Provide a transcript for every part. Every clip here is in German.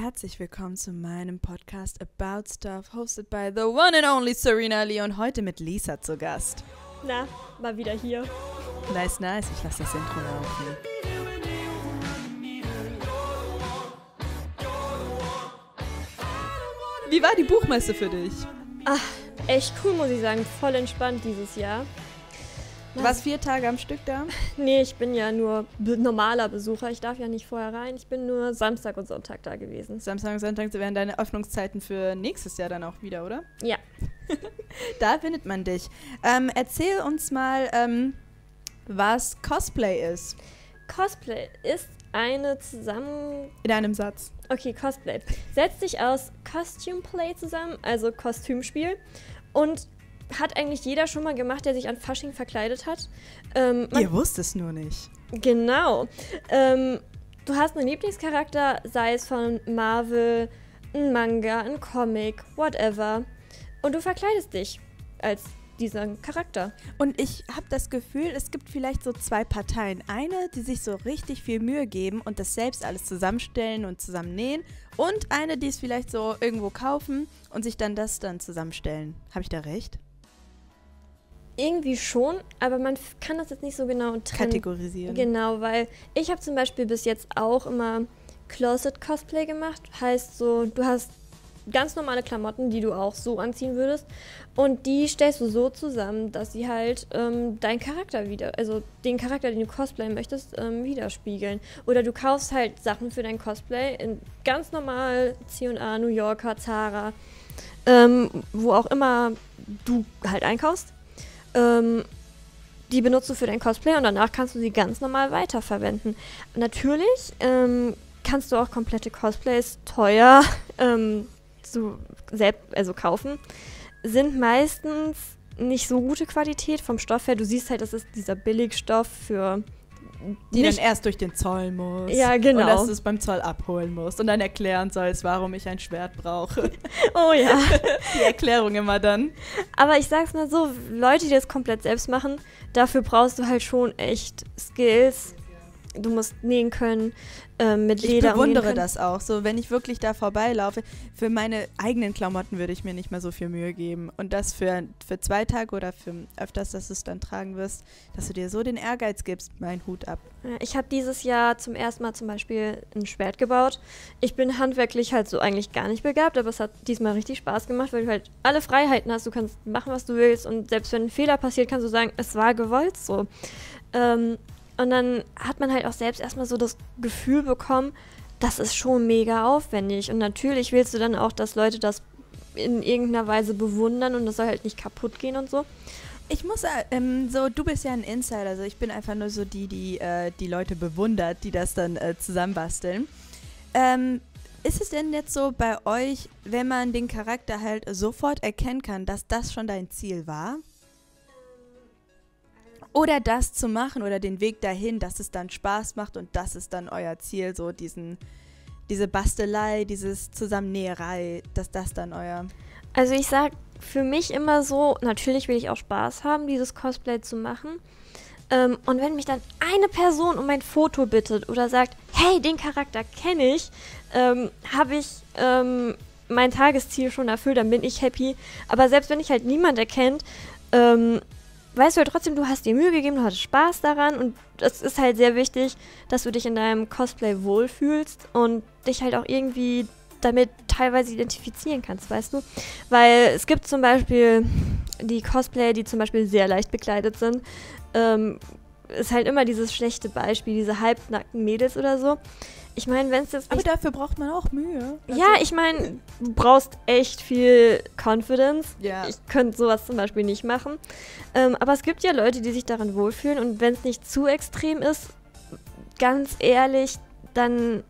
herzlich willkommen zu meinem Podcast About Stuff, hosted by the one and only Serena Lee und heute mit Lisa zu Gast. Na, mal wieder hier. Nice, nice, ich lasse das Intro laufen. Wie war die Buchmesse für dich? Ach, echt cool, muss ich sagen. Voll entspannt dieses Jahr. Du warst vier Tage am Stück da? Nee, ich bin ja nur normaler Besucher. Ich darf ja nicht vorher rein. Ich bin nur Samstag und Sonntag da gewesen. Samstag und Sonntag wären deine Öffnungszeiten für nächstes Jahr dann auch wieder, oder? Ja. da findet man dich. Ähm, erzähl uns mal, ähm, was Cosplay ist. Cosplay ist eine zusammen... In einem Satz. Okay, Cosplay. Setzt sich aus Costume Play zusammen, also Kostümspiel. Und hat eigentlich jeder schon mal gemacht, der sich an Fasching verkleidet hat. Ähm, Ihr wusst es nur nicht. Genau. Ähm, du hast einen Lieblingscharakter, sei es von Marvel, ein Manga, ein Comic, whatever. Und du verkleidest dich als dieser Charakter. Und ich habe das Gefühl, es gibt vielleicht so zwei Parteien. Eine, die sich so richtig viel Mühe geben und das selbst alles zusammenstellen und zusammennähen. Und eine, die es vielleicht so irgendwo kaufen und sich dann das dann zusammenstellen. Habe ich da recht? Irgendwie schon, aber man kann das jetzt nicht so genau trennen. Kategorisieren. Genau, weil ich habe zum Beispiel bis jetzt auch immer Closet Cosplay gemacht. Heißt so, du hast ganz normale Klamotten, die du auch so anziehen würdest. Und die stellst du so zusammen, dass sie halt ähm, deinen Charakter wieder, also den Charakter, den du cosplayen möchtest, ähm, widerspiegeln. Oder du kaufst halt Sachen für dein Cosplay in ganz normal C&A, New Yorker, Zara, ähm, wo auch immer du halt einkaufst. Ähm, die benutzt du für dein Cosplay und danach kannst du sie ganz normal weiterverwenden. Natürlich ähm, kannst du auch komplette Cosplays teuer ähm, zu selbst, also kaufen. Sind meistens nicht so gute Qualität vom Stoff her. Du siehst halt, das ist dieser Billigstoff für die dann erst durch den Zoll muss. Ja, genau. Und dass du es beim Zoll abholen musst und dann erklären sollst, warum ich ein Schwert brauche. Oh ja. Die Erklärung immer dann. Aber ich sag's mal so, Leute, die das komplett selbst machen, dafür brauchst du halt schon echt Skills. Du musst nähen können, ähm, mit Leder Ich bewundere das auch. So, wenn ich wirklich da vorbeilaufe, für meine eigenen Klamotten würde ich mir nicht mehr so viel Mühe geben. Und das für, für zwei Tage oder für öfters, dass du es dann tragen wirst, dass du dir so den Ehrgeiz gibst, mein Hut ab. Ich habe dieses Jahr zum ersten Mal zum Beispiel ein Schwert gebaut. Ich bin handwerklich halt so eigentlich gar nicht begabt, aber es hat diesmal richtig Spaß gemacht, weil du halt alle Freiheiten hast. Du kannst machen, was du willst. Und selbst wenn ein Fehler passiert, kannst du sagen, es war gewollt so. Ähm, und dann hat man halt auch selbst erstmal so das Gefühl bekommen, das ist schon mega aufwendig. Und natürlich willst du dann auch, dass Leute das in irgendeiner Weise bewundern und das soll halt nicht kaputt gehen und so. Ich muss äh, ähm, so, du bist ja ein Insider, also ich bin einfach nur so die, die äh, die Leute bewundert, die das dann äh, zusammenbasteln. Ähm, ist es denn jetzt so bei euch, wenn man den Charakter halt sofort erkennen kann, dass das schon dein Ziel war? Oder das zu machen oder den Weg dahin, dass es dann Spaß macht und das ist dann euer Ziel, so diesen, diese Bastelei, dieses Zusammennäherei, dass das dann euer. Also ich sag für mich immer so, natürlich will ich auch Spaß haben, dieses Cosplay zu machen. Ähm, und wenn mich dann eine Person um ein Foto bittet oder sagt, hey, den Charakter kenne ich, ähm, habe ich ähm, mein Tagesziel schon erfüllt, dann bin ich happy. Aber selbst wenn ich halt niemand erkennt, ähm, weißt du ja trotzdem, du hast dir Mühe gegeben, du hattest Spaß daran und es ist halt sehr wichtig, dass du dich in deinem Cosplay wohlfühlst und dich halt auch irgendwie damit teilweise identifizieren kannst, weißt du? Weil es gibt zum Beispiel die Cosplayer, die zum Beispiel sehr leicht bekleidet sind. Ähm, ist halt immer dieses schlechte Beispiel, diese halbnackten Mädels oder so. Ich meine, wenn es jetzt. Aber dafür braucht man auch Mühe. Also ja, ich meine, du brauchst echt viel Confidence. Ja. Ich könnte sowas zum Beispiel nicht machen. Ähm, aber es gibt ja Leute, die sich daran wohlfühlen und wenn es nicht zu extrem ist, ganz ehrlich, dann.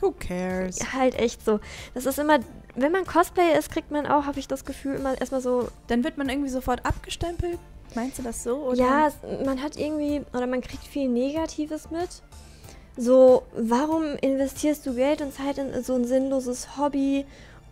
Who cares? Halt echt so. Das ist immer. Wenn man Cosplayer ist, kriegt man auch, habe ich das Gefühl, immer erstmal so. Dann wird man irgendwie sofort abgestempelt. Meinst du das so? Oder? Ja, man hat irgendwie, oder man kriegt viel Negatives mit. So, warum investierst du Geld und Zeit in so ein sinnloses Hobby?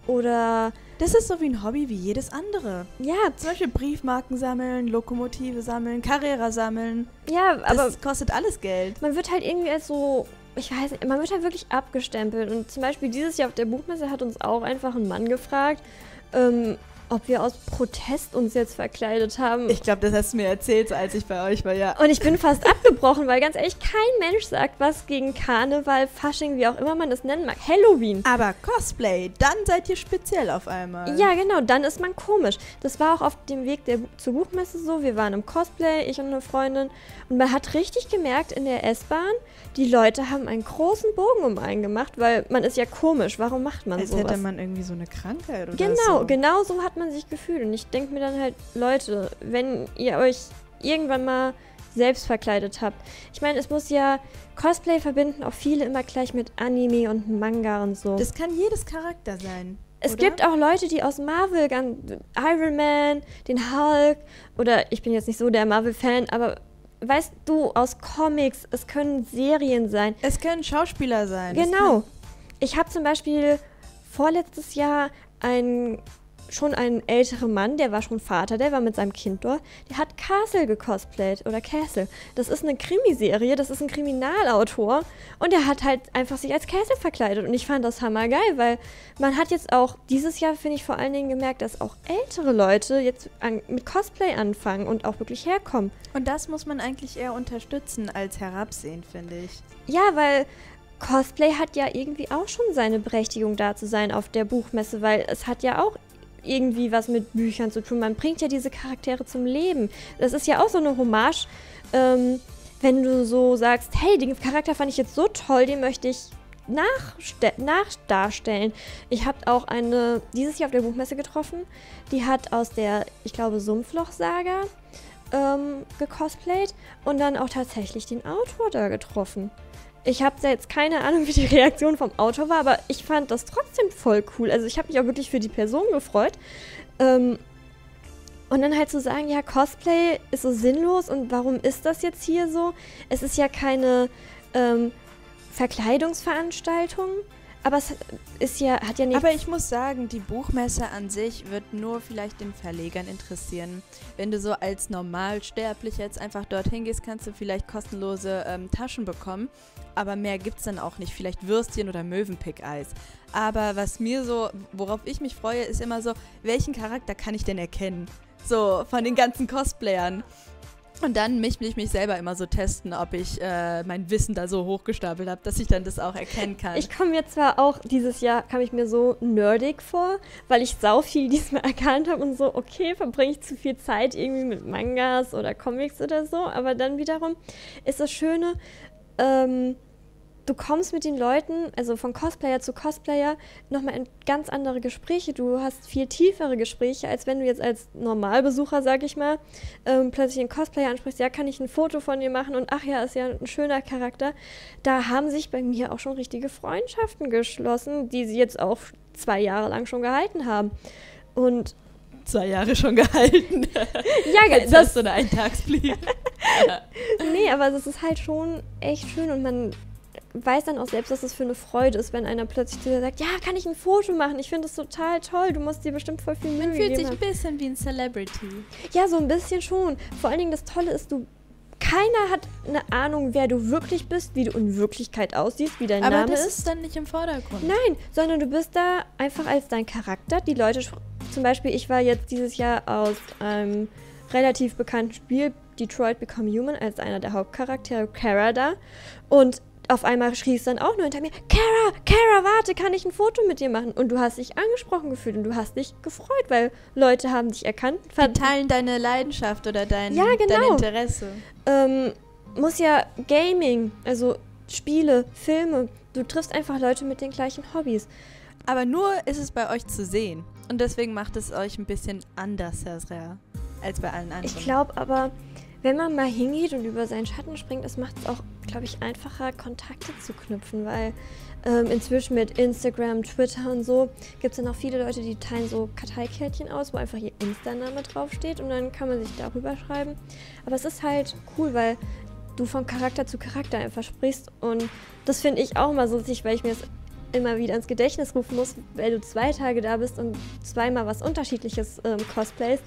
Oder. Das ist so wie ein Hobby wie jedes andere. Ja. Zum Beispiel Briefmarken sammeln, Lokomotive sammeln, Carrera sammeln. Ja, aber. Das kostet alles Geld. Man wird halt irgendwie als so ich weiß nicht, man wird halt wirklich abgestempelt. Und zum Beispiel dieses Jahr auf der Buchmesse hat uns auch einfach ein Mann gefragt, ähm, ob wir aus Protest uns jetzt verkleidet haben. Ich glaube, das hast du mir erzählt, als ich bei euch war, ja. Und ich bin fast abgebrochen, weil ganz ehrlich, kein Mensch sagt was gegen Karneval, Fasching, wie auch immer man das nennen mag. Halloween. Aber Cosplay, dann seid ihr speziell auf einmal. Ja, genau, dann ist man komisch. Das war auch auf dem Weg der, zur Buchmesse so. Wir waren im Cosplay, ich und eine Freundin. Und man hat richtig gemerkt in der S-Bahn, die Leute haben einen großen Bogen um einen gemacht, weil man ist ja komisch. Warum macht man Als sowas? hätte man irgendwie so eine Krankheit oder Genau, so. genau so hat man sich gefühlt. Und ich denke mir dann halt, Leute, wenn ihr euch irgendwann mal selbst verkleidet habt. Ich meine, es muss ja Cosplay verbinden auch viele immer gleich mit Anime und Manga und so. Das kann jedes Charakter sein. es oder? gibt auch Leute, die aus Marvel, Iron Man, den Hulk, oder ich bin jetzt nicht so der Marvel-Fan, aber weißt du, aus Comics, es können Serien sein. Es können Schauspieler sein. Genau. Ich habe zum Beispiel vorletztes Jahr einen schon einen älteren Mann, der war schon Vater, der war mit seinem Kind dort, der hat Castle gecosplayt oder Castle. Das ist eine Krimiserie, das ist ein Kriminalautor und der hat halt einfach sich als Castle verkleidet und ich fand das hammergeil, weil man hat jetzt auch dieses Jahr, finde ich, vor allen Dingen gemerkt, dass auch ältere Leute jetzt an, mit Cosplay anfangen und auch wirklich herkommen. Und das muss man eigentlich eher unterstützen als herabsehen, finde ich. Ja, weil Cosplay hat ja irgendwie auch schon seine Berechtigung da zu sein auf der Buchmesse, weil es hat ja auch irgendwie was mit Büchern zu tun. Man bringt ja diese Charaktere zum Leben. Das ist ja auch so eine Hommage, ähm, wenn du so sagst, hey, den Charakter fand ich jetzt so toll, den möchte ich nachdarstellen. Ich habe auch eine dieses Jahr auf der Buchmesse getroffen, die hat aus der, ich glaube, Sumpfloch-Saga ähm, gecosplayt und dann auch tatsächlich den Autor da getroffen. Ich habe jetzt keine Ahnung, wie die Reaktion vom Autor war, aber ich fand das trotzdem voll cool. Also ich habe mich auch wirklich für die Person gefreut. Ähm, und dann halt zu sagen, ja, Cosplay ist so sinnlos und warum ist das jetzt hier so? Es ist ja keine ähm, Verkleidungsveranstaltung, aber es ist ja, hat ja nichts. Aber ich muss sagen, die Buchmesse an sich wird nur vielleicht den Verlegern interessieren. Wenn du so als Normalsterblicher jetzt einfach dorthin gehst, kannst du vielleicht kostenlose ähm, Taschen bekommen. Aber mehr gibt's dann auch nicht. Vielleicht Würstchen oder Möwenpick-Eis. Aber was mir so, worauf ich mich freue, ist immer so, welchen Charakter kann ich denn erkennen? So, von den ganzen Cosplayern. Und dann mich, mich, mich selber immer so testen, ob ich äh, mein Wissen da so hochgestapelt habe, dass ich dann das auch erkennen kann. Ich komme mir zwar auch dieses Jahr, kam ich mir so nerdig vor, weil ich sau viel diesmal erkannt habe und so, okay, verbringe ich zu viel Zeit irgendwie mit Mangas oder Comics oder so, aber dann wiederum ist das Schöne, ähm, du kommst mit den Leuten, also von Cosplayer zu Cosplayer, nochmal in ganz andere Gespräche. Du hast viel tiefere Gespräche, als wenn du jetzt als Normalbesucher, sag ich mal, ähm, plötzlich einen Cosplayer ansprichst, ja, kann ich ein Foto von dir machen und ach ja, ist ja ein schöner Charakter. Da haben sich bei mir auch schon richtige Freundschaften geschlossen, die sie jetzt auch zwei Jahre lang schon gehalten haben. Und zwei Jahre schon gehalten. ja, Jetzt das, hast du eine Eintagsfliege. Nee, aber es ist halt schon echt schön und man weiß dann auch selbst, dass es für eine Freude ist, wenn einer plötzlich zu dir sagt, ja, kann ich ein Foto machen? Ich finde das total toll. Du musst dir bestimmt voll viel Mühe Man fühlt sich ein haben. bisschen wie ein Celebrity. Ja, so ein bisschen schon. Vor allen Dingen das Tolle ist, du keiner hat eine Ahnung, wer du wirklich bist, wie du in Wirklichkeit aussiehst, wie dein Aber Name das ist. ist dann nicht im Vordergrund. Nein, sondern du bist da einfach als dein Charakter. Die Leute, zum Beispiel, ich war jetzt dieses Jahr aus einem relativ bekannten Spiel, Detroit Become Human, als einer der Hauptcharaktere, Kara, da. Und auf einmal schrie es dann auch nur hinter mir, Kara, Kara, warte, kann ich ein Foto mit dir machen? Und du hast dich angesprochen gefühlt und du hast dich gefreut, weil Leute haben dich erkannt. Die teilen deine Leidenschaft oder dein, Ja, dein genau. Interesse. ähm, muss ja Gaming, also Spiele, Filme, du triffst einfach Leute mit den gleichen Hobbys. Aber nur ist es bei euch zu sehen. Und deswegen macht es euch ein bisschen anders Herr, als bei allen anderen. Ich glaube aber, wenn man mal hingeht und über seinen Schatten springt, das macht es auch, glaube ich, einfacher, Kontakte zu knüpfen, weil ähm, inzwischen mit Instagram, Twitter und so gibt es dann auch viele Leute, die teilen so Karteikärtchen aus, wo einfach ihr Insta-Name draufsteht und dann kann man sich darüber schreiben. Aber es ist halt cool, weil du von Charakter zu Charakter einfach sprichst und das finde ich auch mal so witzig, weil ich mir das immer wieder ins Gedächtnis rufen muss, weil du zwei Tage da bist und zweimal was Unterschiedliches ähm, cosplayst.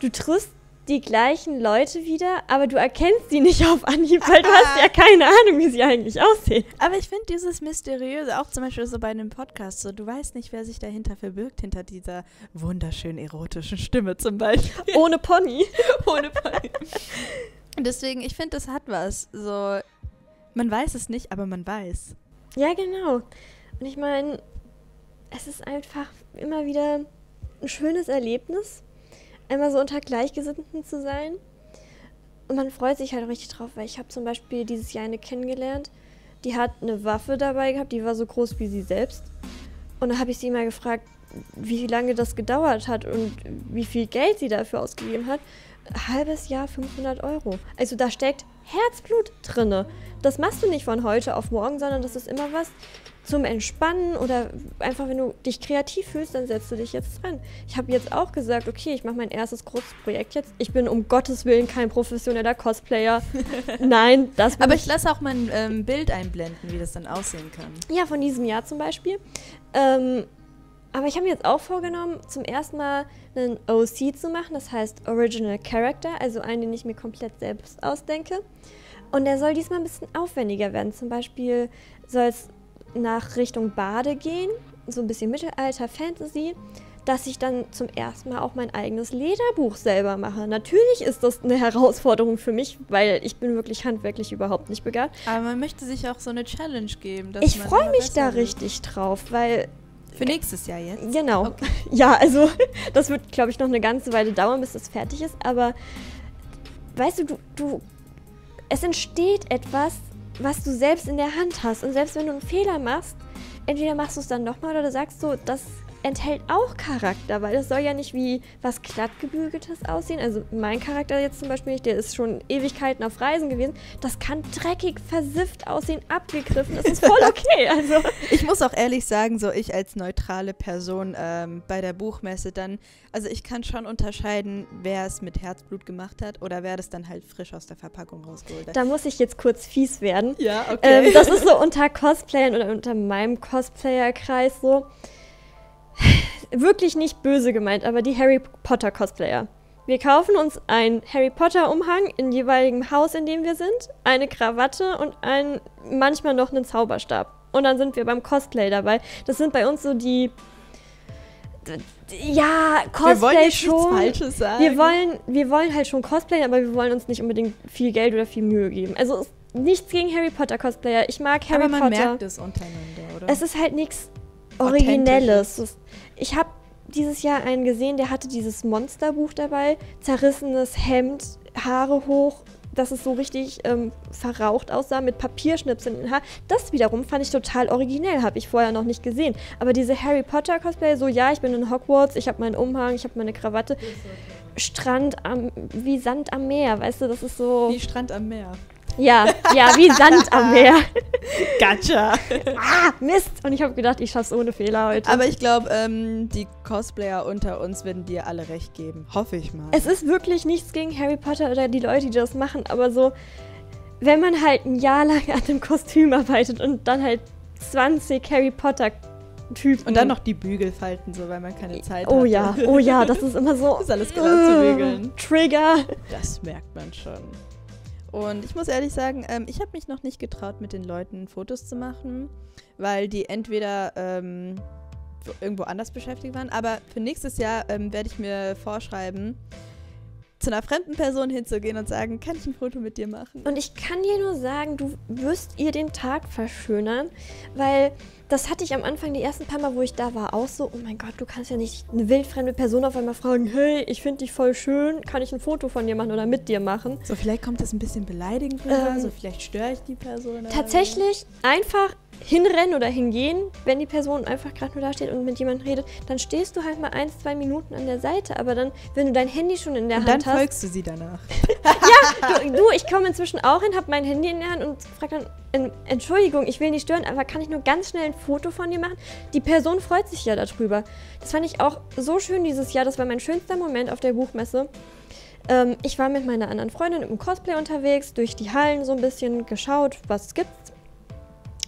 Du triffst die gleichen Leute wieder, aber du erkennst sie nicht auf Anhieb, weil du hast ja keine Ahnung, wie sie eigentlich aussehen. Aber ich finde dieses Mysteriöse, auch zum Beispiel so bei einem Podcast, so du weißt nicht, wer sich dahinter verbirgt, hinter dieser wunderschön erotischen Stimme zum Beispiel. Ohne Pony. Ohne Pony. Deswegen, ich finde, das hat was. So, man weiß es nicht, aber man weiß. Ja, genau. Und ich meine, es ist einfach immer wieder ein schönes Erlebnis, einmal so unter Gleichgesinnten zu sein. Und man freut sich halt richtig drauf, weil ich habe zum Beispiel dieses Jahr eine kennengelernt, die hat eine Waffe dabei gehabt, die war so groß wie sie selbst. Und da habe ich sie mal gefragt, wie lange das gedauert hat und wie viel Geld sie dafür ausgegeben hat. halbes Jahr 500 Euro. Also da steckt Herzblut drinne. Das machst du nicht von heute auf morgen, sondern das ist immer was, zum Entspannen oder einfach, wenn du dich kreativ fühlst, dann setzt du dich jetzt dran. Ich habe jetzt auch gesagt, okay, ich mache mein erstes großes Projekt jetzt. Ich bin um Gottes Willen kein professioneller Cosplayer. Nein, das bin Aber ich lasse auch mal ein ähm, Bild einblenden, wie das dann aussehen kann. Ja, von diesem Jahr zum Beispiel. Ähm, aber ich habe mir jetzt auch vorgenommen, zum ersten Mal einen OC zu machen, das heißt Original Character, also einen, den ich mir komplett selbst ausdenke. Und der soll diesmal ein bisschen aufwendiger werden. Zum Beispiel soll es nach Richtung Bade gehen, so ein bisschen Mittelalter, Fantasy, dass ich dann zum ersten Mal auch mein eigenes Lederbuch selber mache. Natürlich ist das eine Herausforderung für mich, weil ich bin wirklich handwerklich überhaupt nicht begabt. Aber man möchte sich auch so eine Challenge geben. ich freue mich da richtig drauf, weil für nächstes Jahr jetzt? Genau. Okay. Ja, also das wird, glaube ich, noch eine ganze Weile dauern, bis das fertig ist. Aber weißt du, du, du, es entsteht etwas, was du selbst in der Hand hast. Und selbst wenn du einen Fehler machst, entweder machst du es dann nochmal oder du sagst so, das enthält auch Charakter, weil das soll ja nicht wie was glattgebügeltes aussehen. Also mein Charakter jetzt zum Beispiel nicht, der ist schon Ewigkeiten auf Reisen gewesen. Das kann dreckig, versifft aussehen, abgegriffen. Das ist voll okay. Also ich muss auch ehrlich sagen, so ich als neutrale Person ähm, bei der Buchmesse dann, also ich kann schon unterscheiden, wer es mit Herzblut gemacht hat oder wer das dann halt frisch aus der Verpackung rausgeholt hat. Da muss ich jetzt kurz fies werden. Ja, okay. Ähm, das ist so unter Cosplayern oder unter meinem Cosplayer-Kreis so wirklich nicht böse gemeint, aber die Harry Potter Cosplayer. Wir kaufen uns einen Harry Potter Umhang in jeweiligen Haus, in dem wir sind, eine Krawatte und ein, manchmal noch einen Zauberstab. Und dann sind wir beim Cosplay dabei. Das sind bei uns so die ja, Cosplay wir wollen schon. Falsches sagen. Wir wollen, wir wollen halt schon Cosplay, aber wir wollen uns nicht unbedingt viel Geld oder viel Mühe geben. Also nichts gegen Harry Potter Cosplayer. Ich mag Harry aber man Potter. merkt es untereinander, oder? Es ist halt nichts Originelles. Ich habe dieses Jahr einen gesehen, der hatte dieses Monsterbuch dabei, zerrissenes Hemd, Haare hoch, dass es so richtig ähm, verraucht aussah mit Papierschnipseln in den Haar. Das wiederum fand ich total originell, habe ich vorher noch nicht gesehen. Aber diese Harry Potter Cosplay, so ja, ich bin in Hogwarts, ich habe meinen Umhang, ich habe meine Krawatte. Strand am, wie Sand am Meer, weißt du, das ist so. Wie Strand am Meer. Ja, ja, wie Sand am Meer. Gotcha. ah, Mist. Und ich habe gedacht, ich schaff's ohne Fehler heute. Aber ich glaube, ähm, die Cosplayer unter uns werden dir alle recht geben. Hoffe ich mal. Es ist wirklich nichts gegen Harry Potter oder die Leute, die das machen, aber so, wenn man halt ein Jahr lang an einem Kostüm arbeitet und dann halt 20 Harry Potter Typen. Und dann noch die Bügelfalten, so weil man keine Zeit oh hat. Oh ja, oh ja, das ist immer so. das ist alles gerade zu bügeln. Trigger. Das merkt man schon. Und ich muss ehrlich sagen, ähm, ich habe mich noch nicht getraut, mit den Leuten Fotos zu machen, weil die entweder ähm, irgendwo anders beschäftigt waren. Aber für nächstes Jahr ähm, werde ich mir vorschreiben, zu einer fremden Person hinzugehen und sagen, kann ich ein Foto mit dir machen? Und ich kann dir nur sagen, du wirst ihr den Tag verschönern, weil das hatte ich am Anfang die ersten paar Mal, wo ich da war, auch so, oh mein Gott, du kannst ja nicht eine wildfremde Person auf einmal fragen, hey, ich finde dich voll schön, kann ich ein Foto von dir machen oder mit dir machen? So, vielleicht kommt das ein bisschen beleidigend rüber, ähm, so vielleicht störe ich die Person. Tatsächlich einfach hinrennen oder hingehen, wenn die Person einfach gerade nur da steht und mit jemandem redet, dann stehst du halt mal ein, zwei Minuten an der Seite. Aber dann, wenn du dein Handy schon in der und Hand hast. Dann folgst du sie danach. ja, du, du ich komme inzwischen auch hin, habe mein Handy in der Hand und frage dann, Entschuldigung, ich will nicht stören, aber kann ich nur ganz schnell ein Foto von dir machen? Die Person freut sich ja darüber. Das fand ich auch so schön dieses Jahr. Das war mein schönster Moment auf der Buchmesse. Ähm, ich war mit meiner anderen Freundin im Cosplay unterwegs, durch die Hallen so ein bisschen geschaut, was es gibt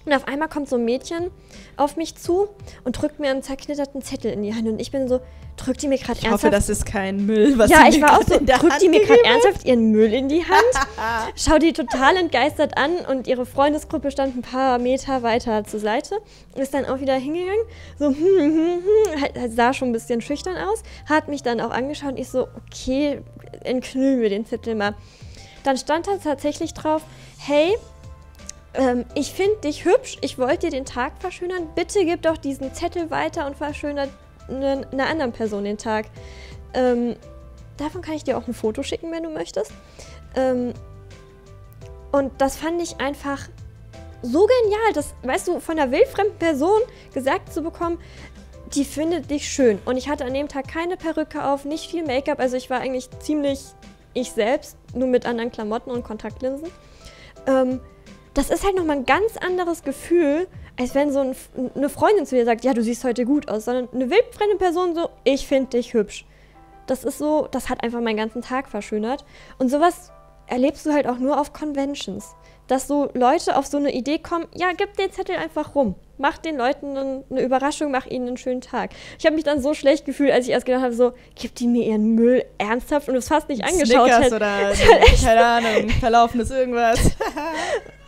Und auf einmal kommt so ein Mädchen auf mich zu und drückt mir einen zerknitterten Zettel in die Hand. Und ich bin so, drückt die mir gerade ernsthaft. Ich hoffe, das ist kein Müll, was Ja, ich war auch so, drückt Hand die mir gerade ernsthaft ihren Müll in die Hand. Schau die total entgeistert an und ihre Freundesgruppe stand ein paar Meter weiter zur Seite. Ist dann auch wieder hingegangen. So, hm, hm, hm, halt, halt sah schon ein bisschen schüchtern aus. Hat mich dann auch angeschaut und ich so, okay, entknüllen wir den Zettel mal. Dann stand da tatsächlich drauf, hey, ähm, ich finde dich hübsch, ich wollte dir den Tag verschönern. Bitte gib doch diesen Zettel weiter und verschönert ne- einer anderen Person den Tag. Ähm, davon kann ich dir auch ein Foto schicken, wenn du möchtest. Ähm, und das fand ich einfach so genial, das, weißt du, von einer wildfremden Person gesagt zu bekommen, die findet dich schön. Und ich hatte an dem Tag keine Perücke auf, nicht viel Make-up, also ich war eigentlich ziemlich ich selbst, nur mit anderen Klamotten und Kontaktlinsen. Ähm, das ist halt nochmal ein ganz anderes Gefühl, als wenn so ein, eine Freundin zu dir sagt, ja, du siehst heute gut aus, sondern eine wildfremde Person so, ich finde dich hübsch. Das ist so, das hat einfach meinen ganzen Tag verschönert. Und sowas erlebst du halt auch nur auf Conventions. Dass so Leute auf so eine Idee kommen, ja, gib den Zettel einfach rum. Mach den Leuten eine Überraschung, mach ihnen einen schönen Tag. Ich habe mich dann so schlecht gefühlt, als ich erst gedacht habe, so, gibt die mir ihren Müll ernsthaft und es fast nicht angeschaut Snickers hätte. oder keine Ahnung, verlaufenes irgendwas.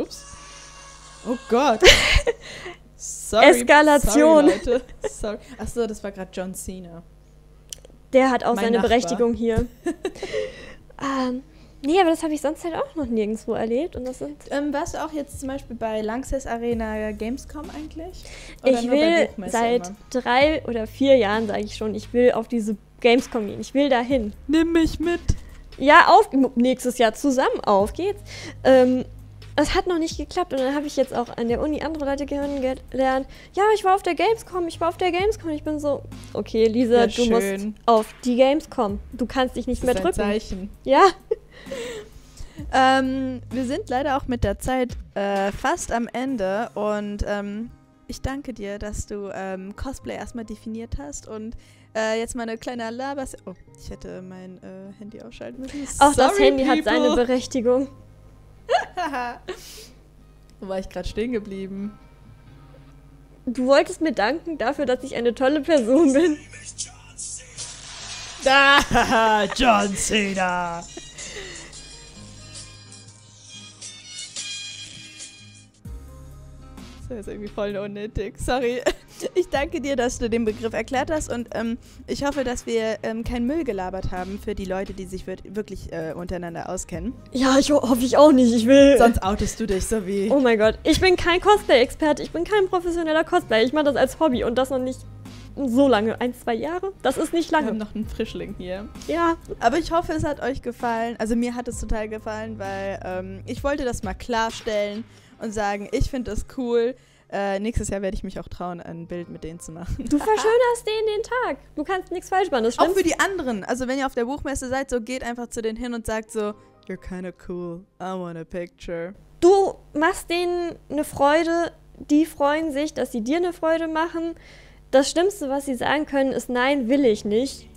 Ups. Oh Gott. Sorry, Eskalation. Sorry, Leute. Sorry. Achso, das war gerade John Cena. Der hat auch Mein seine Nachbar. Berechtigung hier. ähm, nee, aber das habe ich sonst halt auch noch nirgendwo erlebt. Und das sind. Ähm, warst du auch jetzt zum Beispiel bei Lanxess Arena Gamescom eigentlich? Oder ich will seit immer? drei oder vier Jahren, sage ich schon, ich will auf diese Gamescom gehen. Ich will dahin. Nimm mich mit. Ja, auf nächstes Jahr zusammen, auf geht's. Ähm, es hat noch nicht geklappt und dann habe ich jetzt auch an der Uni andere Leute kennengelernt. Ja, ich war auf der Gamescom, ich war auf der Gamescom. Ich bin so, okay, Lisa, Ja, du musst auf die Gamescom. Du kannst dich nicht Das mehr ist ein drücken. Zeichen. Ja, Ähm, wir sind leider auch mit der Zeit äh, fast am Ende und ähm, ich danke dir, dass du ähm, Cosplay erstmal definiert hast und äh, jetzt mal eine kleine Labers. Oh, ich hätte mein äh, Handy ausschalten müssen. auch das Sorry, Handy hat seine people. Berechtigung. Wo war ich gerade stehen geblieben? Du wolltest mir danken dafür, dass ich eine tolle Person bin. Da, John Cena. Das ist irgendwie voll unnötig. Sorry. Ich danke dir, dass du den Begriff erklärt hast und ähm, ich hoffe, dass wir ähm, keinen Müll gelabert haben für die Leute, die sich wir- wirklich äh, untereinander auskennen. Ja, ich ho hoffe ich auch nicht. Ich will. Sonst outest du dich so wie. Oh mein Gott, ich bin kein Cosplay-Experte, ich bin kein professioneller Cosplayer. Ich mache das als Hobby und das noch nicht so lange. Ein, zwei Jahre? Das ist nicht Wir haben lange. noch einen Frischling hier. Ja, Aber ich hoffe, es hat euch gefallen. Also mir hat es total gefallen, weil ähm, ich wollte das mal klarstellen und sagen, ich finde das cool. Äh, nächstes Jahr werde ich mich auch trauen, ein Bild mit denen zu machen. du verschönerst denen den Tag. Du kannst nichts falsch machen. Das Auch stimmt. für die anderen. Also wenn ihr auf der Buchmesse seid, so geht einfach zu denen hin und sagt so, you're kinda cool. I want a picture. Du machst denen eine Freude, die freuen sich, dass sie dir eine Freude machen. Das Schlimmste, was sie sagen können, ist Nein, will ich nicht.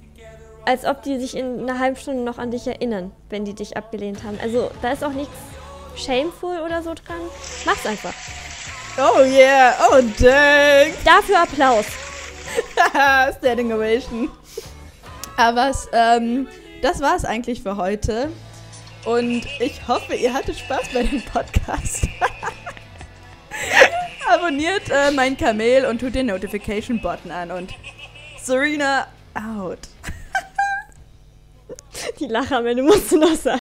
Als ob die sich in einer halben Stunde noch an dich erinnern, wenn die dich abgelehnt haben. Also da ist auch nichts shameful oder so dran. Mach's einfach. Oh yeah, oh dang. Dafür Applaus. Standing Ovation. Aber es, ähm, das war's eigentlich für heute. Und ich hoffe, ihr hattet Spaß bei dem Podcast. Abonniert äh, mein Kamel und tut den Notification-Button an. Und Serena out. Die Lache am Ende musst du noch sagen.